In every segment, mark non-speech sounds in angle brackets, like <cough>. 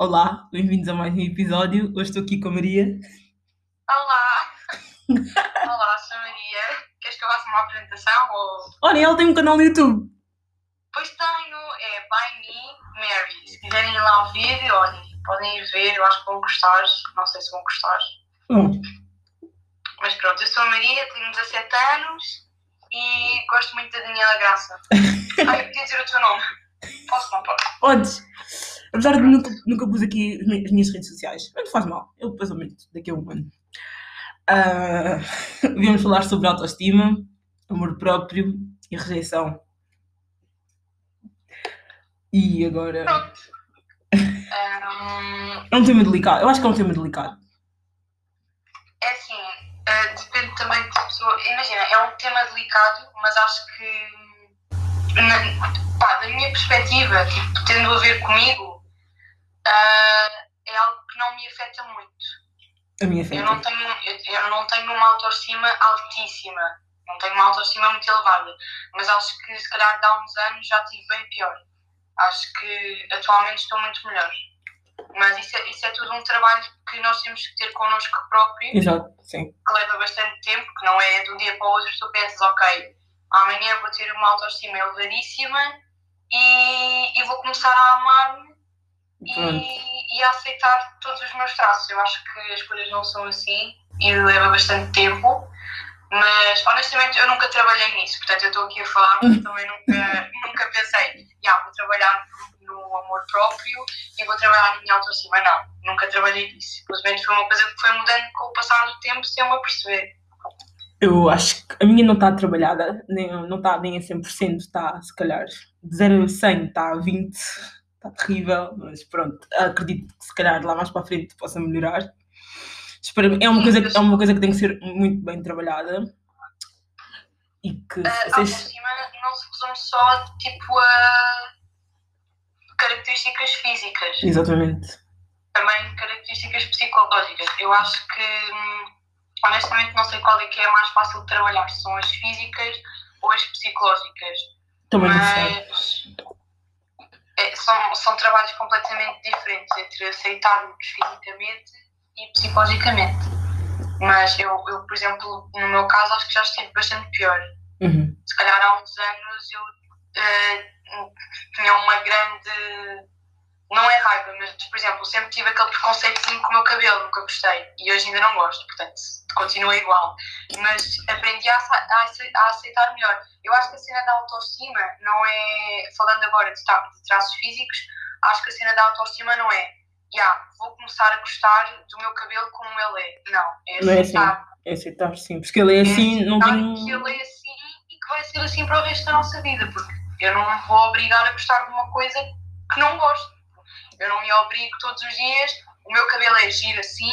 Olá, bem-vindos a mais um episódio. Hoje estou aqui com a Maria. Olá! <laughs> Olá, sou a Maria. Queres que eu faça uma apresentação? Ou... Olha, ela tem um canal no YouTube. Pois tenho, é By Me Mary. Se quiserem ir lá ao vídeo, olhem, podem ir ver, eu acho que vão gostar. Não sei se vão gostar. Bom, Mas pronto, eu sou a Maria, tenho 17 anos e gosto muito da Daniela Graça. Ai, <laughs> eu podia dizer o teu nome. Posso, não posso? podes. Apesar de nunca, nunca pus aqui as mi- as minhas redes sociais, mas não faz mal. Eu depois aumento daqui a um ano. Ah, <laughs> Viemos falar sobre autoestima, amor próprio e rejeição. E agora. Pronto. É um tema delicado. Eu acho que é um tema delicado. É assim, eh, depende também da pessoa. Imagina, é um tema delicado, mas acho que, na- pá, da minha perspectiva, tipo, tendo a ver comigo, ah, é algo que não me afeta muito. A minha Eu não tenho, eu, eu não tenho uma autoestima altíssima, não tenho uma autoestima muito elevada, mas acho que se calhar há uns anos já tive bem pior. Acho que atualmente estou muito melhor. Mas isso é, isso é tudo um trabalho que nós temos que ter connosco próprios Exato, sim. que leva bastante tempo, que não é de um dia para o outro tu pensas, ok, amanhã vou ter uma autoestima elevadíssima e, e vou começar a amar-me. E, e aceitar todos os meus traços. Eu acho que as coisas não são assim e leva bastante tempo, mas honestamente eu nunca trabalhei nisso, portanto eu estou aqui a falar, mas também nunca, <laughs> nunca pensei, já, vou trabalhar no, no amor próprio e vou trabalhar na minha autoestima. Não, nunca trabalhei nisso. Simplesmente foi uma coisa que foi mudando com o passar do tempo sem eu me aperceber. Eu acho que a minha não está trabalhada, nem, não está nem a 100%, está se calhar de 0 a 100, está a 20, está terrível, mas pronto, acredito que se calhar lá mais para a frente possa melhorar. É, uma coisa, que- é uma coisa que tem que ser muito bem trabalhada e que A vocês. não se resume só tipo a características físicas. Exatamente. também características psicológicas. Eu acho que, hum, honestamente, não sei qual é que é mais fácil de trabalhar, se são as físicas ou as psicológicas. Também não sei. É, são, são trabalhos completamente diferentes entre aceitarmos fisicamente e psicologicamente. Mas eu, eu, por exemplo, no meu caso, acho que já estive bastante pior Uhum. se calhar há uns anos eu eh, tinha uma grande. Não é raiva, mas por exemplo, sempre tive aquele preconceitozinho com o meu cabelo, nunca gostei. E hoje ainda não gosto, portanto, continua igual. Mas aprendi a, a ace- a aceitar melhor. Eu acho que a cena da autoestima não é. Falando agora de, tra- de traços físicos, acho que a cena da autoestima não é. Já, vou começar a gostar do meu cabelo como ele é. Não, é Não é assim. aceitar. É aceitar, sim. Porque ele é assim, não aceitar tem. que ele é assim e que vai ser assim para o resto da nossa vida, porque eu não me vou obrigar a gostar de uma coisa que não gosto. Eu não me obrigo todos os dias, o meu cabelo é giro assim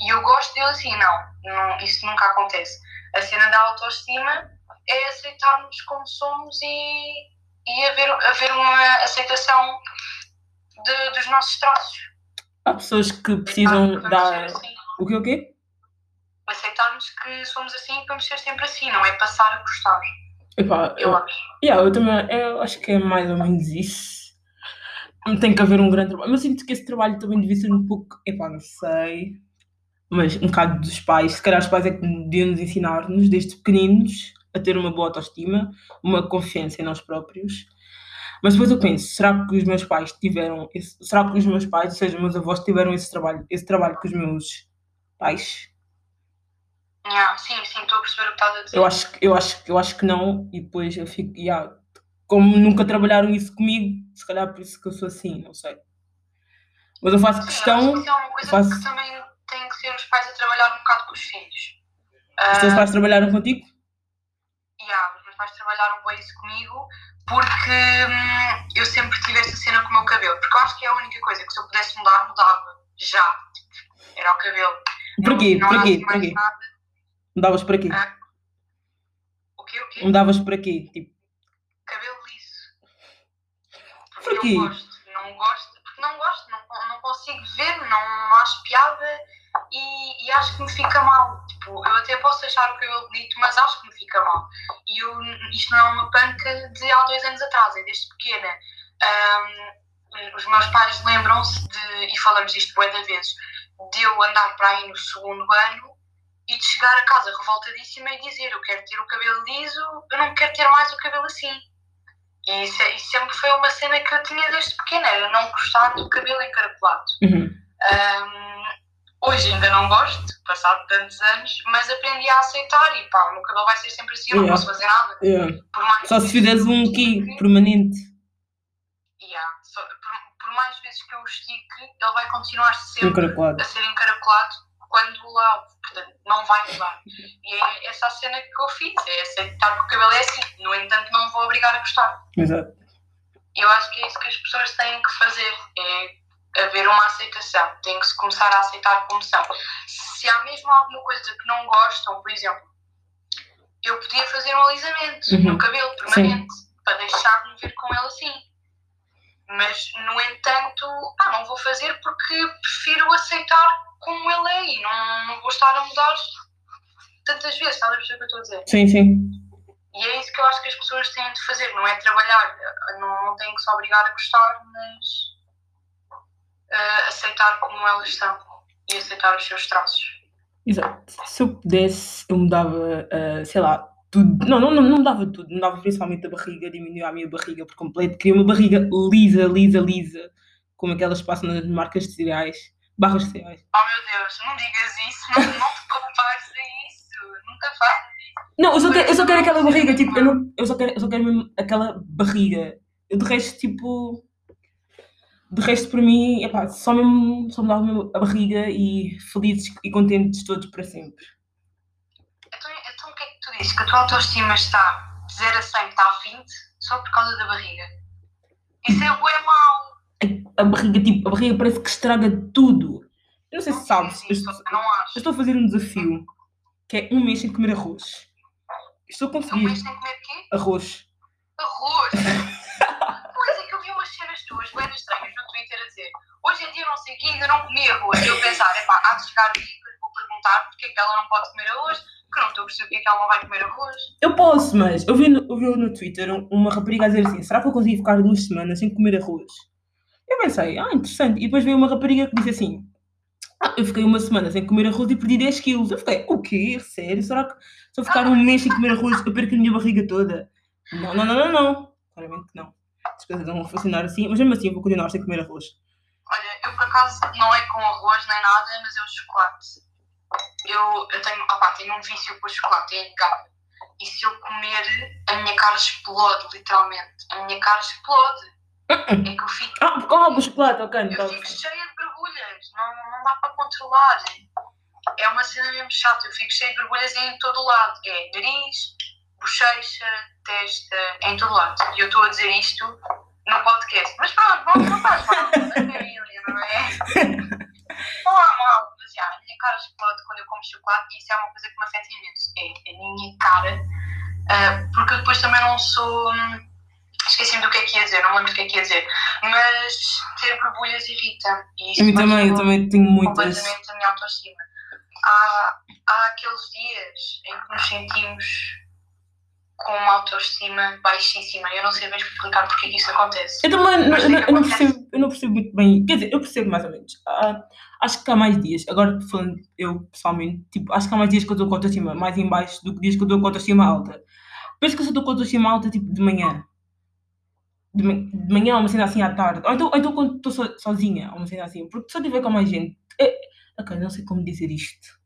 e eu gosto dele assim. Não, não isso nunca acontece. A cena da autoestima é aceitarmos como somos e, e haver, haver uma aceitação de- dos nossos traços. Há pessoas que precisam dar. assim. O quê, o quê? Aceitarmos que somos assim e vamos ser sempre assim, não é passar a gostar, Epá, eu eu, acho. Yeah, eu também eu acho que é mais ou menos isso. Tem que haver um grande trabalho. Mas eu sinto que esse trabalho também devia ser um pouco. Epá, não sei. Mas um bocado dos pais. Se calhar os pais é que deviam nos ensinar-nos desde pequeninos a ter uma boa autoestima, uma confiança em nós próprios. Mas depois eu penso, será que os meus pais tiveram esse, será que os meus pais, ou seja, os meus avós tiveram esse trabalho, esse trabalho com os meus pais? Yeah, sim, sim, estou a perceber o que estás a dizer. Eu acho, eu acho, eu acho que não, e depois eu fico, yeah, como nunca trabalharam isso comigo, se calhar por isso que eu sou assim, não sei. Mas eu faço Sim, questão, que isso é uma coisa faço- que também tem que ser os pais a trabalhar um bocado com os filhos. os teus Ah, pais trabalharam contigo? yeah, os meus pais trabalharam bem isso comigo porque hum, eu sempre tive essa cena com o meu cabelo. Porque eu acho que é a única coisa que se eu pudesse mudar, mudava. Já. Era o cabelo. Para quê? Não, não há quê? assim Para mais quê? nada. Mudavas para quê? Ah. O quê? O quê? Mudavas para quê? Tipo, Cabelo liso. Porque Por quê? não gosto. Não gosto. Porque não gosto. Não, não consigo ver. Não, não acho piada. E, e acho que me fica mal. Tipo, eu até posso achar o cabelo bonito, mas acho que me fica mal. E eu, isto não é uma panca de há dois anos atrás, é desde pequena. Ahm, os meus pais lembram-se de, e falamos disto bué de vezes, de eu andar para aí no segundo ano e de chegar a casa revoltadíssima e dizer eu quero ter o cabelo liso, eu não quero ter mais o cabelo assim. E isso, é- isso sempre foi uma cena que eu tinha desde pequena, era não gostar do cabelo encaracolado. Uhum. Um, hoje ainda não gosto, passado tantos anos, mas aprendi a aceitar e pá, o meu cabelo vai ser sempre assim, eu não Yeah. posso fazer nada. Yeah. Só se fizeres um aqui permanente. Yeah, só- por, por mais vezes que eu o estique, ele vai continuar sempre Encaracolado. a ser encaracolado quando o portanto não vai mudar. E é essa a cena que eu fiz, é aceitar que o cabelo é assim, no entanto não vou obrigar a gostar. Exato. Eu acho que é isso que as pessoas têm que fazer, é haver uma aceitação, têm que se começar a aceitar como são. Se há mesmo alguma coisa que não gostam, por exemplo, eu podia fazer um alisamento Uhum. no cabelo permanente, para deixar-me ver com ele assim. Mas, no entanto, ah, não vou fazer porque prefiro aceitar como ele é e não, não vou estar a mudar tantas vezes, estás a perceber o que eu estou a dizer? Sim, sim. E é isso que eu acho que as pessoas têm de fazer, não é trabalhar, não, não têm que se obrigar a gostar, mas ah, aceitar como elas estão e aceitar os seus traços. Exato. Se eu pudesse, eu mudava, ah, sei lá, tudo. Não, não, não, não mudava tudo. Mudava principalmente a barriga, diminuía a minha barriga por completo. Queria uma barriga lisa, lisa, lisa, como aquelas que passam nas marcas de cereais, barras de cereais. Oh meu Deus, não digas isso, não, não te compares a isso, nunca faças isso. Não, eu só quero, eu só quero aquela barriga, tipo, eu, não, eu, só quero, eu só quero mesmo aquela barriga. Eu, de resto, tipo. De resto, para mim, epá, só mesmo, só mudava mesmo a barriga e felizes e contentes todos para sempre. Então, então o que é que tu dizes? Que a tua autoestima está de 0 a 100, está a 20, só por causa da barriga? Isso é bué mau. A barriga, tipo, a barriga parece que estraga tudo. Eu não sei se sabes, eu estou, eu estou a fazer um desafio que é um mês sem comer arroz. Estou a Um conseguir mês sem comer quê? arroz. Arroz. <laughs> pois é que eu vi umas cenas tuas bem estranhas no Twitter a dizer hoje em dia não sei o que, ainda não comi arroz. E eu pensar, epá, há de chegar o dia que vou perguntar porque é que ela não pode comer arroz, porque eu não estou a perceber porque é que ela não vai comer arroz. Eu posso, mas eu vi no, eu vi no Twitter um- uma rapariga a dizer assim: será que eu consigo ficar duas semanas sem comer arroz? Eu pensei, ah, interessante. E depois veio uma rapariga que disse assim: ah, eu fiquei uma semana sem comer arroz e perdi 10 quilos. Eu fiquei, o quê? Sério? Será que se eu ficar um mês sem comer arroz eu perco a minha barriga toda? Não, não, não, não, não. Claramente que não. As coisas não vão funcionar assim, mas mesmo assim eu vou continuar sem comer arroz. Olha, eu por acaso não é com arroz nem nada, mas é o chocolate. Eu, eu tenho, tenho um vício por chocolate, é inegável. E se eu comer, a minha cara explode, literalmente. A minha cara explode. É que eu fico Ah, porque o chocolate, ok, Eu fico cheia de borbulhas, não, não dá para controlar. É uma cena mesmo chata, eu fico cheia de borbulhas em todo o lado. É nariz, bochecha, testa, em todo lado. E eu estou a dizer isto no podcast. Mas pronto, não, não faz mal, da família, não é? <laughs> Não há mal, mas já, a minha cara explode quando eu como chocolate e isso é uma coisa que me afeta imenso. É a minha cara, ah, porque eu depois também não sou. Esqueci-me do que é que ia dizer, não lembro do que é que ia dizer. Mas ter borbulhas irrita. E isso A mim também, eu também tenho muitas. completamente a minha autoestima. Há, há aqueles dias em que nos sentimos com uma autoestima baixíssima. Eu não sei bem explicar porque é que isso acontece. Eu também não, não, eu não percebo, eu não percebo muito bem. Quer dizer, eu percebo mais ou menos. Ah, acho que há mais dias, agora falando eu pessoalmente, tipo, acho que há mais dias que eu estou com a autoestima mais em baixo do que dias que eu estou com a autoestima alta. Penso que eu só estou com a autoestima alta tipo de manhã. De, ma- de manhã, uma cena assim à tarde. Ou então, ou então quando estou so, sozinha, uma cena assim. Porque se eu estiver com mais gente. É, ok, não sei como dizer isto.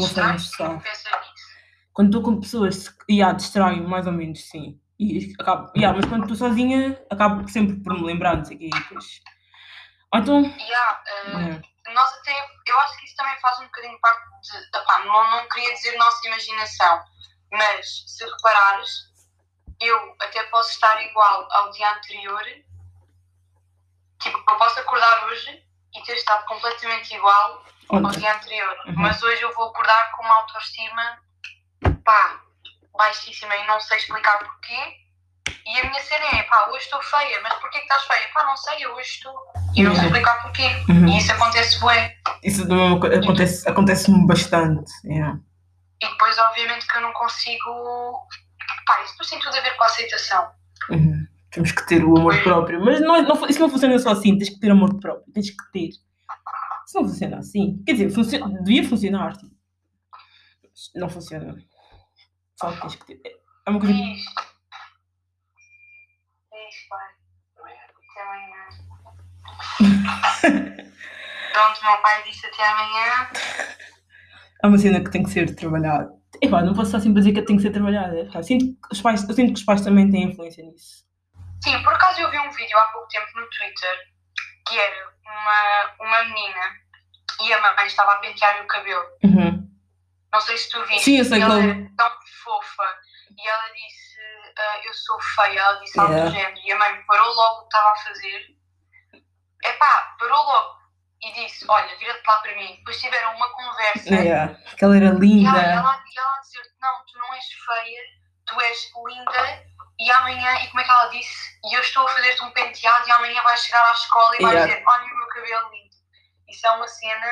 Social. pensa nisso. Quando estou com pessoas, yeah, distrai mais ou menos, sim. E acabo, yeah, mas quando estou sozinha, acabo sempre por me lembrar, não sei o e Depois. Ou então. Yeah, ah, yeah. nós até, eu acho que isso também faz um bocadinho parte de, epá, não, não queria dizer nossa imaginação, mas se reparares, eu até posso estar igual ao dia anterior, tipo, eu posso acordar hoje e ter estado completamente igual ao dia anterior, Uhum. mas hoje eu vou acordar com uma autoestima, pá, baixíssima e não sei explicar porquê. E a minha cena é, pá, hoje estou feia, mas porquê que estás feia? Pá, não sei, eu hoje estou. E não sei Yeah. explicar porquê. Uhum. E isso acontece bué. Isso acontece, acontece-me bastante. yeah. E depois, obviamente, que eu não consigo. Pá, isso depois tem tudo a ver com a aceitação. Uhum. Temos que ter o amor próprio. Mas não, é- não, isso não funciona só assim. Tens que ter amor próprio. Tens que ter. Isso não funciona assim. Quer dizer, funciona, devia funcionar. Tipo. Não funciona. Só tens que ter. É uma coisa. Diz. Diz, pai. Até amanhã. Pronto, meu pai disse até amanhã. É uma cena que tem que ser trabalhada. Epá, não posso só sempre dizer que tem que ser trabalhada. Sinto que os pais, eu sinto que os pais também têm influência nisso. Sim, por acaso eu vi um vídeo há pouco tempo no Twitter que era uma, uma menina e a mãe estava a pentear-lhe o cabelo. Uhum. Não sei se tu viste. Sim, eu sei e ela qual- era tão fofa. E ela disse, ah, eu sou feia. Ela disse algo Yeah. do género. E a mãe parou logo o que estava a fazer. Epá, parou logo. E disse, olha, vira-te lá para mim. Depois tiveram uma conversa. Yeah. Que ela era E ela, e linda. ela, e ela a dizer não, tu não és feia, tu és linda. E amanhã, e como é que ela disse? E eu estou a fazer-te um penteado e amanhã vais chegar à escola e vais Yeah. dizer, olha o meu cabelo lindo. Isso é uma cena,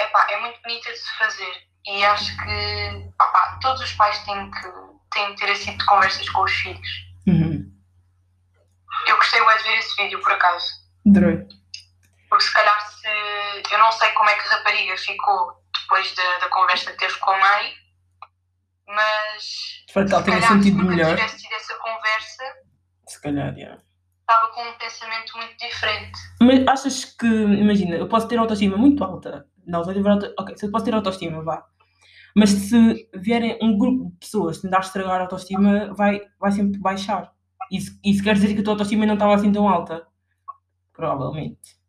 epá, é muito bonita de se fazer. E acho que opá, todos os pais têm que, têm que ter esse tipo de conversas com os filhos. Uhum. Eu gostei bué de ver esse vídeo, por acaso. Adorei. Porque se calhar se. Eu não sei como é que a rapariga ficou depois da, da conversa que teve com a mãe, mas. Espero que ela se sentido se melhor. tivesse tido essa conversa, Se calhar, yeah. estava com um pensamento muito diferente. Mas achas que, imagina, eu posso ter autoestima muito alta. Não, só tiver auto... Ok, se eu posso ter autoestima, vá. Mas se vierem um grupo de pessoas tentar estragar a autoestima, vai, vai sempre baixar. Isso, isso quer dizer que a tua autoestima não estava assim tão alta. Provavelmente.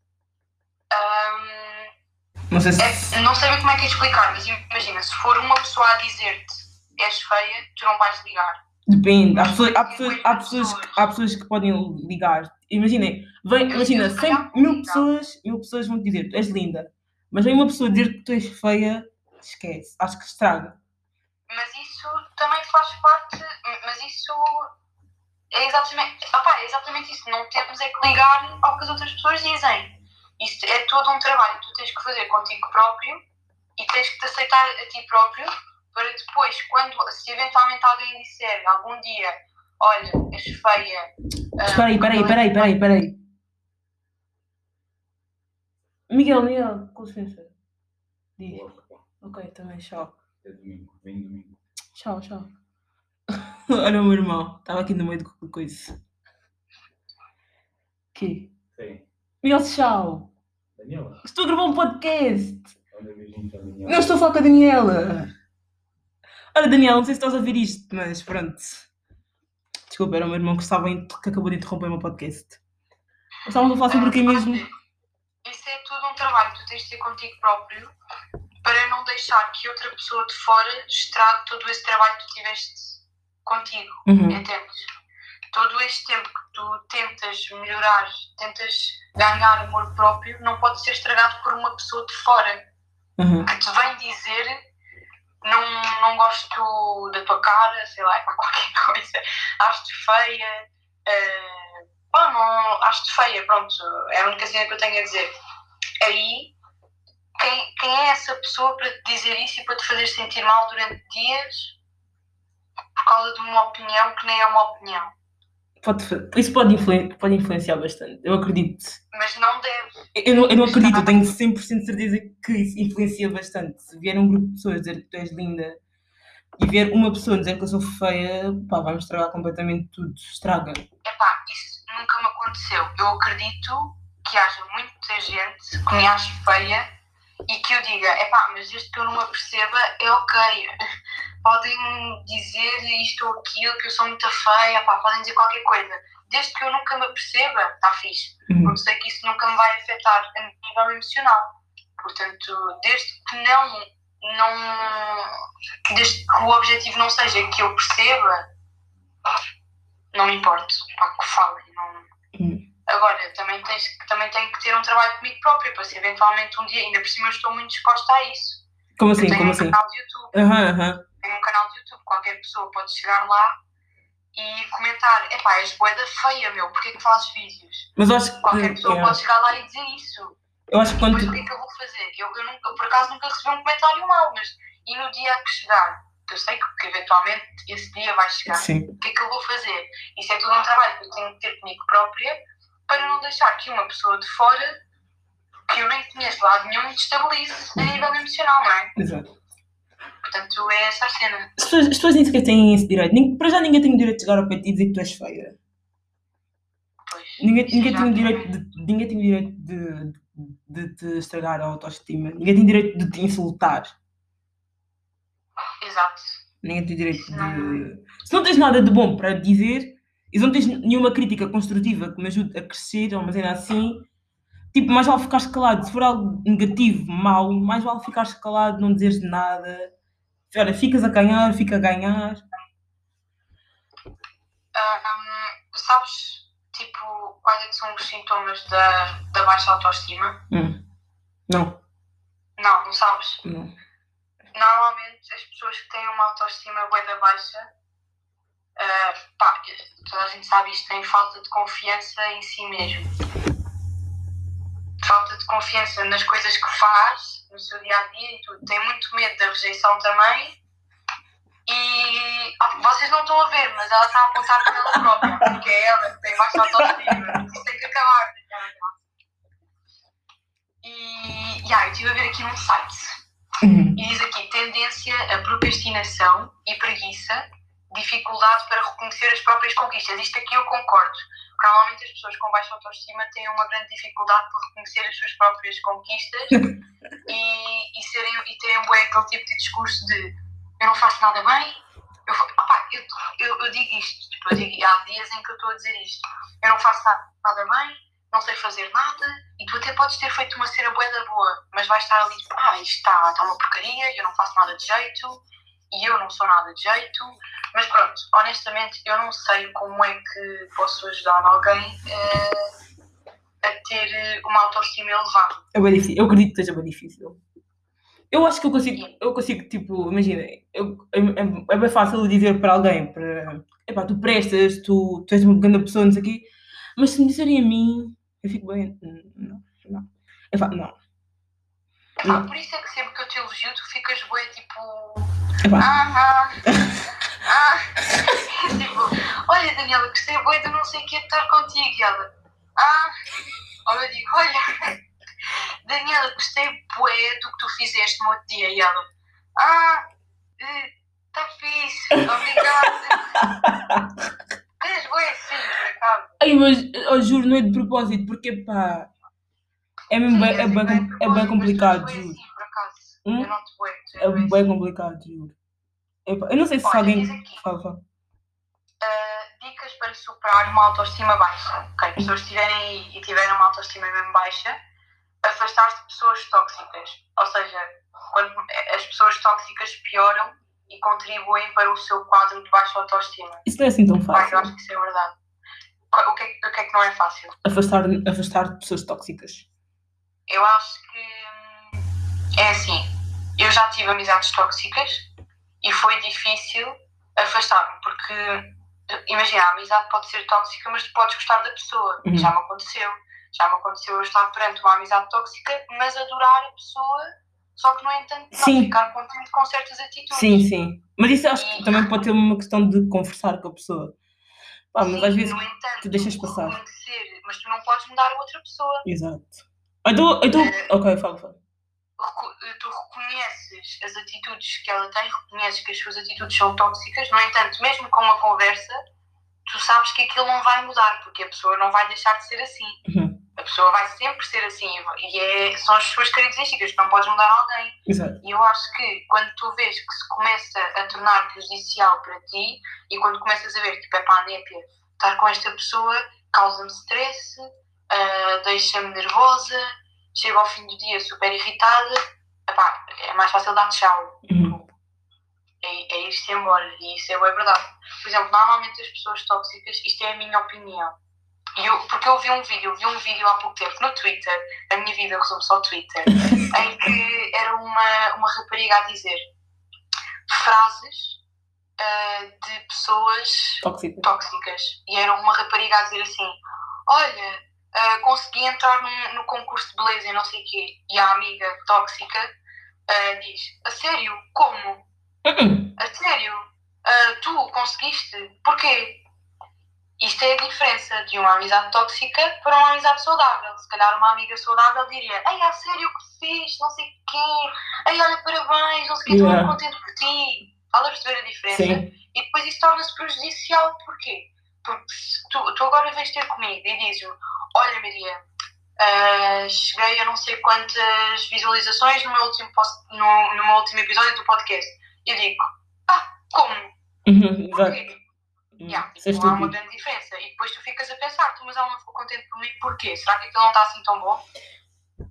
Não sei se. é- não sei bem como é que é explicar, mas imagina, se for uma pessoa a dizer-te és feia, tu não vais ligar. Depende. Há pessoas, há, pessoas, há, pessoas, que- há pessoas que podem ligar. Imaginem, vem, imagina, Eu se 100 calhar vou mil pessoas, mil pessoas vão te dizer tu és linda. Mas vem uma pessoa dizer que tu és feia, esquece. Acho que estraga. Mas isso também faz parte, mas isso é exatamente, opá, é exatamente isso. Não temos é que ligar ao que as outras pessoas dizem. Isso é todo um trabalho que tu tens que fazer contigo próprio e tens que te aceitar a ti próprio para depois, quando, se eventualmente alguém disser algum dia, olha, és feia. ah, Espera aí, espera aí, espera aí, espera aí, espera aí. Miguel, Miguel, com licença. Diz. Ok, também, tchau. É domingo, vem domingo. Tchau, tchau. <laughs> Olha o meu irmão, estava aqui no meio de coisa. Que? Sim. Miguel, tchau. Daniela, Estou a gravar um podcast. olha Daniela. Não estou a falar com a Daniela. Olha, Daniela, não sei se estás a ouvir isto, mas pronto. Desculpa, era o meu irmão que, estava in- que acabou de interromper o meu podcast. Nós Estávamos a falar sobre o que mesmo? Isso é tudo um trabalho que tu tens de ter contigo próprio para não deixar que outra pessoa de fora estrague todo esse trabalho que tu tiveste contigo, Uhum. entendes? Todo este tempo que tu tentas melhorar, tentas ganhar amor próprio, não pode ser estragado por uma pessoa de fora Uhum. que te vem dizer não, não gosto da tua cara, sei lá, <laughs> para qualquer coisa, acho-te feia, eh, pá, não, acho-te feia, pronto, é a única cena que eu tenho a dizer. Aí, quem, quem é essa pessoa para te dizer isso e para te fazer sentir mal durante dias por causa de uma opinião que nem é uma opinião? Pode, isso pode, influen- pode influenciar bastante. Eu acredito. Mas não deve. Eu não, eu não acredito, eu tenho 100% de certeza que isso influencia bastante. Se vier um grupo de pessoas dizer que tu és linda e vier uma pessoa dizer que eu sou feia, pá, vai-me estragar completamente tudo. Estraga. Epá, isso nunca me aconteceu. Eu acredito que haja muita gente que me ache feia e que eu diga, epá, mas desde que eu não me aperceba, é ok. Podem dizer isto ou aquilo, que eu sou muito feia, epá, podem dizer qualquer coisa. Desde que eu nunca me aperceba, está fixe. Uhum. Porque sei que isso nunca me vai afetar a nível emocional. Portanto, desde que não, não desde que o objetivo não seja que eu perceba, não me importo, pá, que falem. Não... Hum. Agora, também, tens, também tenho que ter um trabalho comigo próprio, para se eventualmente um dia, ainda por cima eu estou muito disposta a isso. Como assim? Como um assim? canal de YouTube, Aham, aham. Tenho um canal de YouTube, qualquer pessoa pode chegar lá e comentar, epá, és boeda feia, meu, porquê que fazes vídeos? Mas acho Qualquer que. pessoa yeah. pode chegar lá e dizer isso. Eu acho que Depois quando. o que é que eu vou fazer? Eu, eu, nunca, eu, por acaso nunca recebi um comentário mau, mas e no dia que chegar, eu sei que, que eventualmente esse dia vai chegar. Sim. O que é que eu vou fazer? Isso é tudo um trabalho que eu tenho que ter comigo própria para não deixar que uma pessoa de fora, que eu nem conheço lado nenhum, me destabilize a nível emocional, não é? Exato. Portanto, é essa a cena. As pessoas, as pessoas nem sequer têm esse direito. Nem, para já ninguém tem o direito de chegar ao ti e dizer que tu és feia. Pois, Ninguém, ninguém tem o direito de, ninguém tem o direito de, de te estragar a autoestima. Ninguém tem o direito de te insultar. Exato. Ninguém tem o direito de. Se não tens nada de bom para dizer e se não tens nenhuma crítica construtiva que me ajude a crescer ou uma cena assim, tipo, mais vale ficar calado. Se for algo negativo, mau, mais vale ficar calado, não dizeres nada. Olha, ficas a ganhar, fica a ganhar. Ahm, sabes, tipo, quais é são os sintomas da, da baixa autoestima? Hum. Não, Não, não sabes. não. Normalmente, as pessoas que têm uma autoestima bué da baixa, ah, pá, toda a gente sabe isto, têm falta de confiança em si mesmo. De confiança nas coisas que faz, no seu dia a dia e tudo. Tem muito medo da rejeição também. E ah, vocês não estão a ver, mas ela está a apontar para ela própria, porque é ela que tem baixa autoestima. Isso tem que acabar. que acabar. E yeah, eu estive a ver aqui num site Uhum. e diz aqui tendência a procrastinação e preguiça, dificuldade para reconhecer as próprias conquistas. Isto aqui eu concordo. Normalmente as pessoas com baixa autoestima têm uma grande dificuldade por reconhecer as suas próprias conquistas <laughs> e, e, serem, e terem bué aquele tipo de discurso de eu não faço nada bem. Eu, opá, eu, eu, eu digo isto, tipo, eu digo, há dias em que eu estou a dizer isto. Eu não faço nada, nada bem, não sei fazer nada, e tu até podes ter feito uma cena bué da boa, mas vais estar ali tipo, ah, isto está está uma porcaria, eu não faço nada de jeito, e eu não sou nada de jeito. Mas pronto, honestamente, eu não sei como é que posso ajudar alguém eh, a ter eh, uma autoestima elevada. É bem difícil. Eu acredito que seja bem difícil. Eu acho que eu consigo, eu consigo, tipo, imagina, eu, é, é- é bem fácil dizer para alguém, para, epá, tu prestas, tu, tu és uma grande pessoa, não sei quê, mas se me disserem a mim, eu fico bem, "Hum, não, não, epá, não, Epá, Não. por isso é que sempre que eu te elogio, tu ficas bué tipo. Ah, ah, <laughs> ah. tipo, olha Daniela, gostei bué de não sei o que de estar contigo. E ela, ah, ou eu digo, olha, Daniela, gostei bué do que tu fizeste no outro dia. E ela, ah, está fixe, obrigada. <laughs> És bué assim, por acaso. Ai, mas eu juro, não é de propósito, porque pá, é mesmo bem, é bem, com- é bem complicado, Mas bué juro. assim, por acaso. Hum? Eu não te bué, É bem complicado, juro. Eu não sei se Olha, alguém. aqui. Fala, fala. Uh, dicas para superar uma autoestima baixa. Ok, pessoas que estiverem aí e tiverem uma autoestima mesmo baixa, afastar-se de pessoas tóxicas. Ou seja, quando as pessoas tóxicas pioram e contribuem para o seu quadro de baixa autoestima. Isso não é assim tão Pá, eu fácil. acho que isso é verdade. O que, é, o que é que não é fácil? Afastar, afastar de pessoas tóxicas. Eu acho que hum, é assim. Eu já tive amizades tóxicas e foi difícil afastar-me, porque imagina, a amizade pode ser tóxica, mas tu podes gostar da pessoa. Uhum. Já me aconteceu. Já me aconteceu eu estar perante uma amizade tóxica, mas adorar a pessoa, só que no entanto não Sim. ficar contente com certas atitudes. Sim, sim. Mas isso eu acho que também pode ter uma questão de conversar com a pessoa. Pá, mas Sim, às vezes. no entanto, tu deixas passar. mas tu não podes mudar a outra pessoa. Exato. Então, então... Eh, Ok, fala, fala. Reco- tu reconheces as atitudes que ela tem, reconheces que as suas atitudes são tóxicas, no entanto, mesmo com uma conversa, tu sabes que aquilo não vai mudar, porque a pessoa não vai deixar de ser assim. Uhum. A pessoa vai sempre ser assim, e é, são as suas características, não podes mudar alguém. Exato. E eu acho que quando tu vês que se começa a tornar prejudicial para ti, e quando começas a ver, tipo, é para a népia, estar com esta pessoa causa-me stress, ah, deixa-me nervosa, chego ao fim do dia super irritada, epá, é mais fácil dar tchau. Uhum. É, é ir-se embora, e isso é verdade. Por exemplo, normalmente as pessoas tóxicas, isto é a minha opinião, e eu, porque eu vi um vídeo, eu vi um vídeo há pouco tempo no Twitter, a minha vida resume só ao Twitter, <laughs> em que era uma, uma rapariga a dizer frases ah, de pessoas Tóxica. tóxicas. E era uma rapariga a dizer assim: Olha, ah, consegui entrar num- no concurso de beleza e não sei o quê. E a amiga tóxica ah, diz: A sério? Como? <clears throat> A sério? Ah, tu conseguiste? Porquê? Isto é a diferença de uma amizade tóxica para uma amizade saudável. Se calhar uma amiga saudável diria Ei, a sério o que fiz? Não sei o quê. Ei, olha, parabéns, não sei o quê, estou Yeah. muito contente por ti. Estás a perceber a diferença? Sim. E depois isso torna-se prejudicial. Porquê? Porque se tu, tu agora vens ter comigo e dizes-me Olha, Maria, ah, cheguei a não sei quantas visualizações no meu último, post- no, no meu último episódio do podcast. Eu digo Ah, como? Uhum, <laughs> exato. Porquê? Yeah, é não há uma grande diferença. E depois tu ficas a pensar, tu, mas ela não ficou contente comigo, porquê? Será que aquilo não está assim tão bom?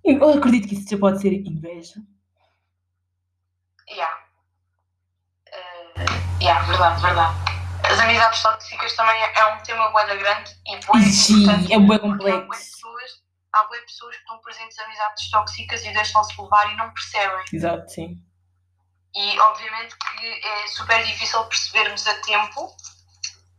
Eu acredito que isso já pode ser inveja. Yeah. Eh, yeah, verdade, verdade. Amizades tóxicas também é é um tema bué da grande e bué Sim, é bué complexo. pessoas, há bué pessoas que estão presentes em amizades tóxicas e deixam-se levar e não percebem. Exato, sim. E obviamente que é super difícil percebermos a tempo,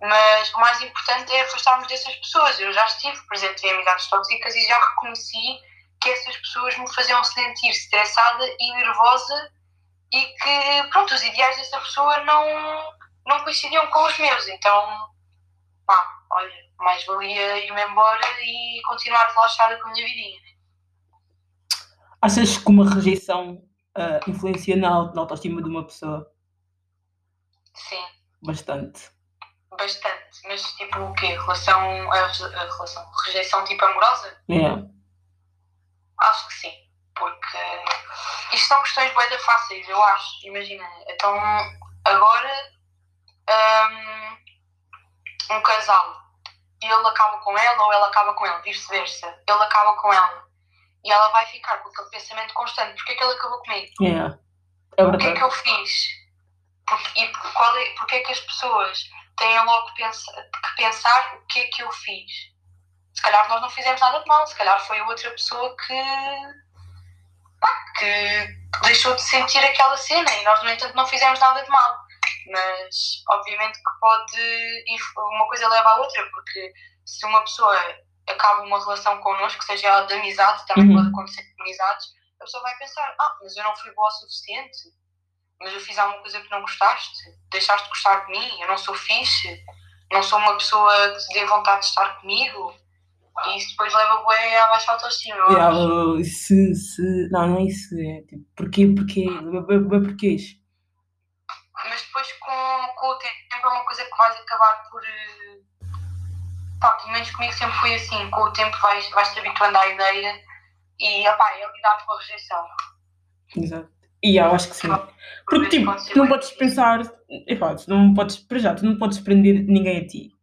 mas o mais importante é afastarmos dessas pessoas. Eu já estive presente em amizades tóxicas e já reconheci que essas pessoas me faziam sentir estressada e nervosa e que, pronto, os ideais dessa pessoa não, não coincidiam com os meus. Então, pá, olha, mais valia ir-me embora e continuar relaxada com a minha vidinha. Achas que uma rejeição ah, influencia na, na autoestima de uma pessoa? Sim. Bastante. Bastante, mas tipo o quê? Relação, a, a relação, rejeição tipo amorosa? Yeah. Acho que sim, porque isto são questões bem fáceis, eu acho. Imagina, então agora hum, um, casal, ele acaba com ela ou ela acaba com ele, vice-versa. Ele acaba com ela e ela vai ficar com aquele pensamento constante: porque é que ele acabou comigo? Yeah. É O que é que eu fiz? Porque, e qual é, porque é que as pessoas têm logo que pensa- que pensar o que é que eu fiz? Se calhar nós não fizemos nada de mal, se calhar foi outra pessoa que, que deixou de sentir aquela cena e nós, no entanto, não fizemos nada de mal. Mas, obviamente, que pode. Uma coisa leva à outra, porque se uma pessoa acaba uma relação connosco, seja ela de amizade, também Uhum. pode acontecer com amizades, a pessoa vai pensar: ah, mas eu não fui boa o suficiente, mas eu fiz alguma coisa que não gostaste, deixaste de gostar de mim, eu não sou fixe, não sou uma pessoa que te dê vontade de estar comigo. E isso depois leva bué à baixa autoestima. Yeah, se, se... Não, não é isso. É tipo, porquê, porquê? Porquês. Mas depois com, com o tempo é uma coisa que vais acabar por. eh, Pá, pelo menos comigo sempre foi assim, com o tempo vais, vais te habituando à ideia e opá, é lidar com a rejeição. Exato. E eu acho que sim. Por Porque tipo, tu não podes pensar, epá, tu não podes, para já, tu não podes prender ninguém a ti.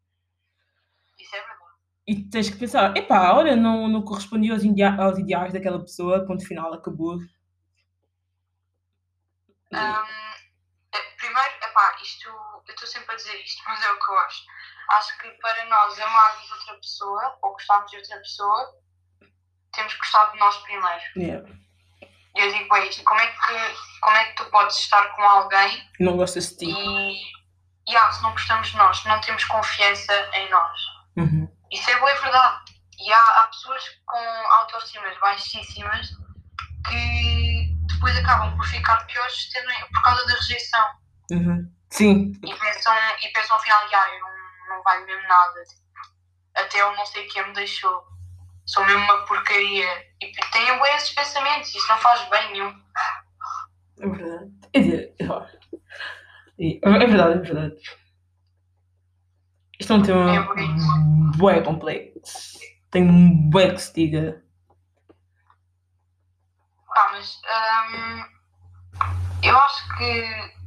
Isso é verdade. E tens que pensar, epá, olha, não, não correspondi aos, idea- aos ideais daquela pessoa, ponto final, acabou. Eh, epá, isto, eu estou sempre a dizer isto, mas é o que eu acho. Acho que para nós amarmos outra pessoa ou gostarmos de outra pessoa, temos que gostar de nós primeiro. Yeah. E eu digo, é isto, como é, que, como é que tu podes estar com alguém Não gostas de ti. e, e ah, se não gostamos de nós, não temos confiança em nós. Uhum. Isso é boa verdade. E há, há pessoas com autoestimas baixíssimas que depois acabam por ficar piores por causa da rejeição. Uhum. Sim, E pensam, e pensam afinal, ah, eu não, não valho mesmo nada. Tipo, até eu não sei quem me deixou. Sou mesmo uma porcaria. E têm bem esses pensamentos. Isso não faz bem nenhum. é verdade. Quer dizer, ó, é é verdade, é verdade. Isto é um tema É bué complexo. Tem um bué que se diga. Pá, mas hum, eu acho que.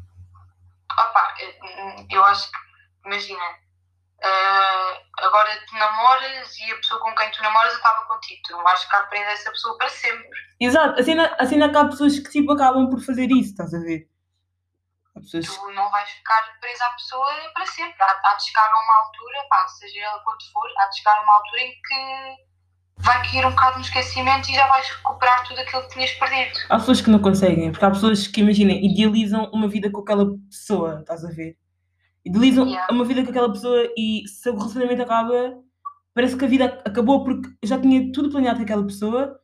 Opá, eu- eu acho que. Imagina, ah, agora tu namoras e a pessoa com quem tu namoras acaba contigo. Tu não vais ficar presa a essa pessoa para sempre. Exato, a cena, a cena é que há pessoas que tipo acabam por fazer isso, estás a ver? Pessoas Tu não vais ficar presa à pessoa para sempre. Há, há de chegar a uma altura, pá, seja ela quanto for, há de chegar a uma altura em que vai cair um bocado no esquecimento e já vais recuperar tudo aquilo que tinhas perdido. Há pessoas que não conseguem, porque há pessoas que, imaginem, idealizam uma vida com aquela pessoa, estás a ver? Idealizam Yeah. uma vida com aquela pessoa e se o relacionamento acaba, parece que a vida acabou porque já tinha tudo planeado com aquela pessoa.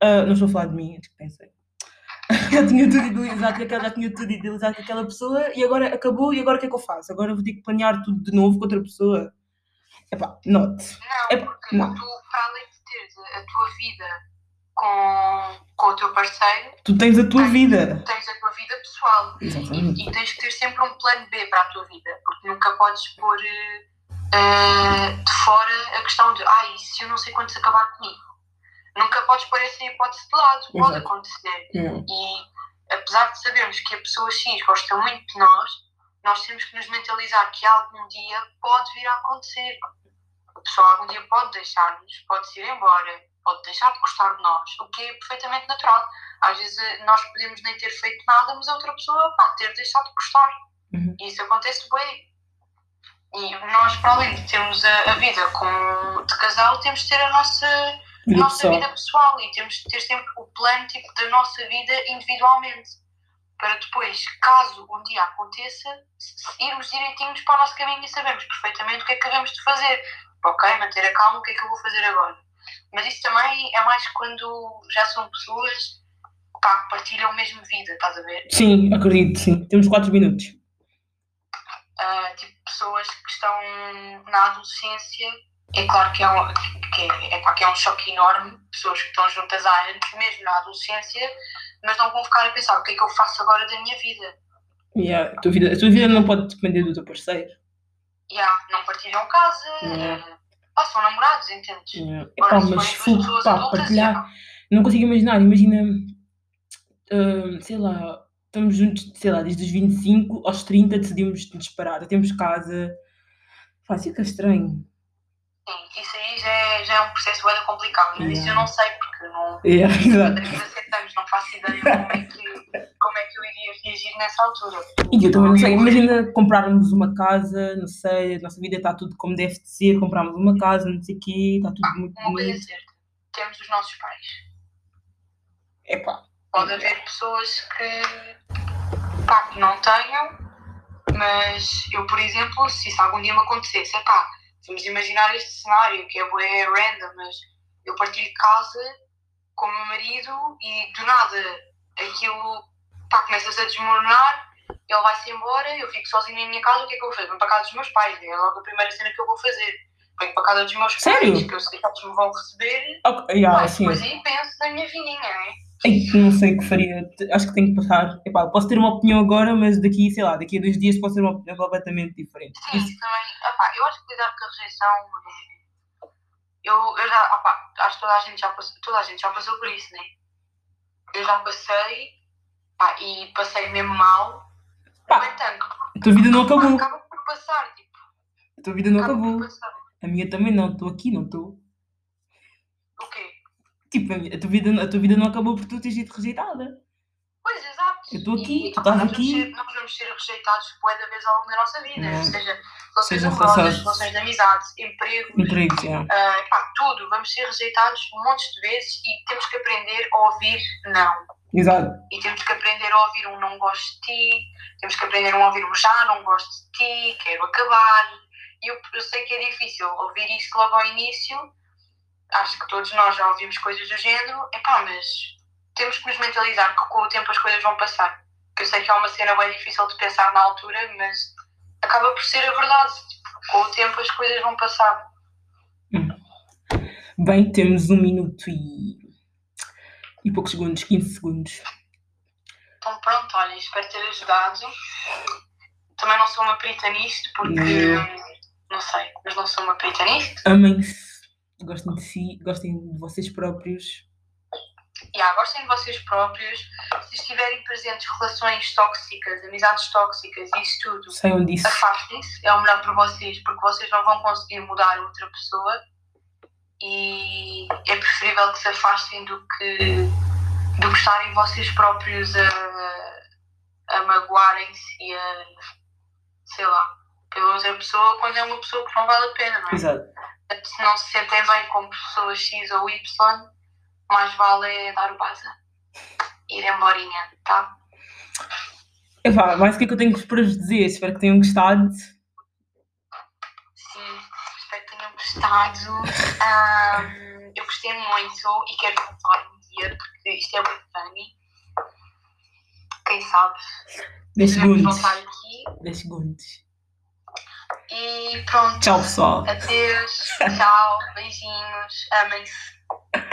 Ah, não estou a falar de mim, pensei. <laughs> já tinha tudo idealizado com aquela, já tinha tudo idealizado com aquela pessoa e agora acabou e agora o que é que eu faço? Agora vou ter que planear tudo de novo com outra pessoa. Epá, note. Não, Epá, porque não. tu, para além a tua vida com, com o teu parceiro, Tu tens a tua vida. tens a tua vida pessoal. E, e tens que ter sempre um plano B para a tua vida, porque nunca podes pôr eh, de fora a questão de ah, e se eu não sei quando se acabar comigo? Nunca podes pôr essa hipótese de lado, pode Exato. acontecer. Yeah. E apesar de sabermos que a pessoa X gosta muito de nós, nós temos que nos mentalizar que algum dia pode vir a acontecer. A pessoa algum dia pode deixar-nos, pode ir embora, pode deixar de gostar de nós, o que é perfeitamente natural. Às vezes eh, nós podemos nem ter feito nada, mas a outra pessoa pá, ter deixado de gostar. Uhum. E isso acontece bem. E nós, para além de termos a, a vida com, de casal, temos de ter a nossa Vida nossa pessoal. vida pessoal e temos de ter sempre o plano tipo, da nossa vida individualmente. Para depois, caso um dia aconteça, irmos direitinhos para o nosso caminho e sabemos perfeitamente o que é que devemos de fazer. Ok, manter a calma, o que é que eu vou fazer agora? Mas isso também é mais quando já são pessoas pá, que partilham a mesma vida, estás a ver? Sim, acredito, sim. Temos 4 minutos. Ah, tipo, pessoas que estão na adolescência, é claro que é, um, que é, é, claro que é um choque enorme, pessoas que estão juntas há anos, mesmo na adolescência, mas não vão ficar a pensar o que é que eu faço agora da minha vida. Yeah, a, tua vida a tua vida não pode depender do teu parceiro. Yeah, não partilham casa, Yeah. ah, são namorados, entendes? Yeah. Epá, se mas fogo, pá, adultas, partilhar. yeah. Não consigo imaginar. Imagina, hum, sei lá, estamos juntos, sei lá, desde os 25 aos 30 decidimos nos separar. Já temos casa. Pá, fica estranho. Sim, isso aí já é, já é um processo bem complicado, mas isso eu não sei porque não. Yeah, <laughs> exato. Tenho 17 anos, não faço ideia como é que, como é que eu iria reagir nessa altura. E eu também não sei. Imagina comprarmos uma casa, não sei, a nossa vida está tudo como deve de ser, comprarmos uma casa, não sei o quê, está tudo muito Uma coisa é certa, temos os nossos pais. Epá, Pode haver pessoas que, pá, que não tenham, mas eu, por exemplo, se isso algum dia me acontecesse, é pá, vamos imaginar este cenário que é bué random, mas eu partilho casa com o meu marido e do nada aquilo, pá, começa-se a desmoronar, ele vai-se embora, eu fico sozinha na minha casa, o que é que eu vou fazer? Venho para casa dos meus pais, é logo a primeira cena que eu vou fazer. Venho para casa dos meus Sério? pais, que eu sei que eles me vão receber, ok, yeah, pá, assim, depois aí penso na minha vidinha, não é? ei, não sei o que faria. Acho que tenho que passar. Epá, posso ter uma opinião agora, mas daqui, sei lá, daqui a dois dias posso ter uma opinião completamente diferente. Sim, Isso, também. Opá, eu acho que lidar com a rejeição é. Eu, eu já. Opá, acho que toda a gente já passou, toda a gente já passou por isso, né? Eu já passei pá, e passei mesmo mal. Pá, No entanto, a tua vida não acabou. acaba por passar, tipo, A tua vida não acabou. por. A minha também não. Estou aqui, não estou. O quê? Tipo, a, minha- a tua vida, a tua vida não acabou porque tu tens sido rejeitada. Pois, exato. Eu estou aqui, E, tu estás nós aqui. Vamos ser, nós vamos ser rejeitados bué da vez ao longo da nossa vida. É. Seja relações amorosas, relações- de amizade, emprego, Empregos, yeah. Ah, pá, tudo, vamos ser rejeitados montes de vezes e temos que aprender a ouvir não. Exato. E temos que aprender a ouvir um não gosto de ti, temos que aprender a ouvir um já não gosto de ti, quero acabar. E eu, eu sei que é difícil ouvir isto logo ao início, acho que todos nós já ouvimos coisas do género, epá, mas temos que nos mentalizar que com o tempo as coisas vão passar. Que eu sei que é uma cena bem difícil de pensar na altura, mas acaba por ser a verdade. Tipo, com o tempo as coisas vão passar. Bem, temos um minuto e. e poucos segundos, 15 segundos. Então pronto, olha, espero ter ajudado. Também não sou uma perita nisto, porque Não. não sei, mas não sou uma perita nisto. Amem-se, gostem de si, gostem de vocês próprios. E ah, gostem de vocês próprios. Se estiverem presentes relações tóxicas, amizades tóxicas isso tudo, afastem-se, é o melhor para vocês, porque vocês não vão conseguir mudar outra pessoa e é preferível que se afastem do que, do que estarem vocês próprios a, a magoarem-se e a, sei lá, pela outra pessoa quando é uma pessoa que não vale a pena, não é? Exato. Se não se sentem bem com pessoas X ou Y, mais vale é dar o baza. Ir emborinha, tá? Epá, mais o que é que eu tenho para vos dizer? Espero que tenham gostado. Sim, espero que tenham gostado. Ahm, eu gostei muito e quero voltar um dia porque isto é muito funny. quem sabe. 10 Podemos segundos. voltar aqui. 10 segundos. E pronto. Tchau, pessoal. Adeus. Tchau. Beijinhos. Amem-se.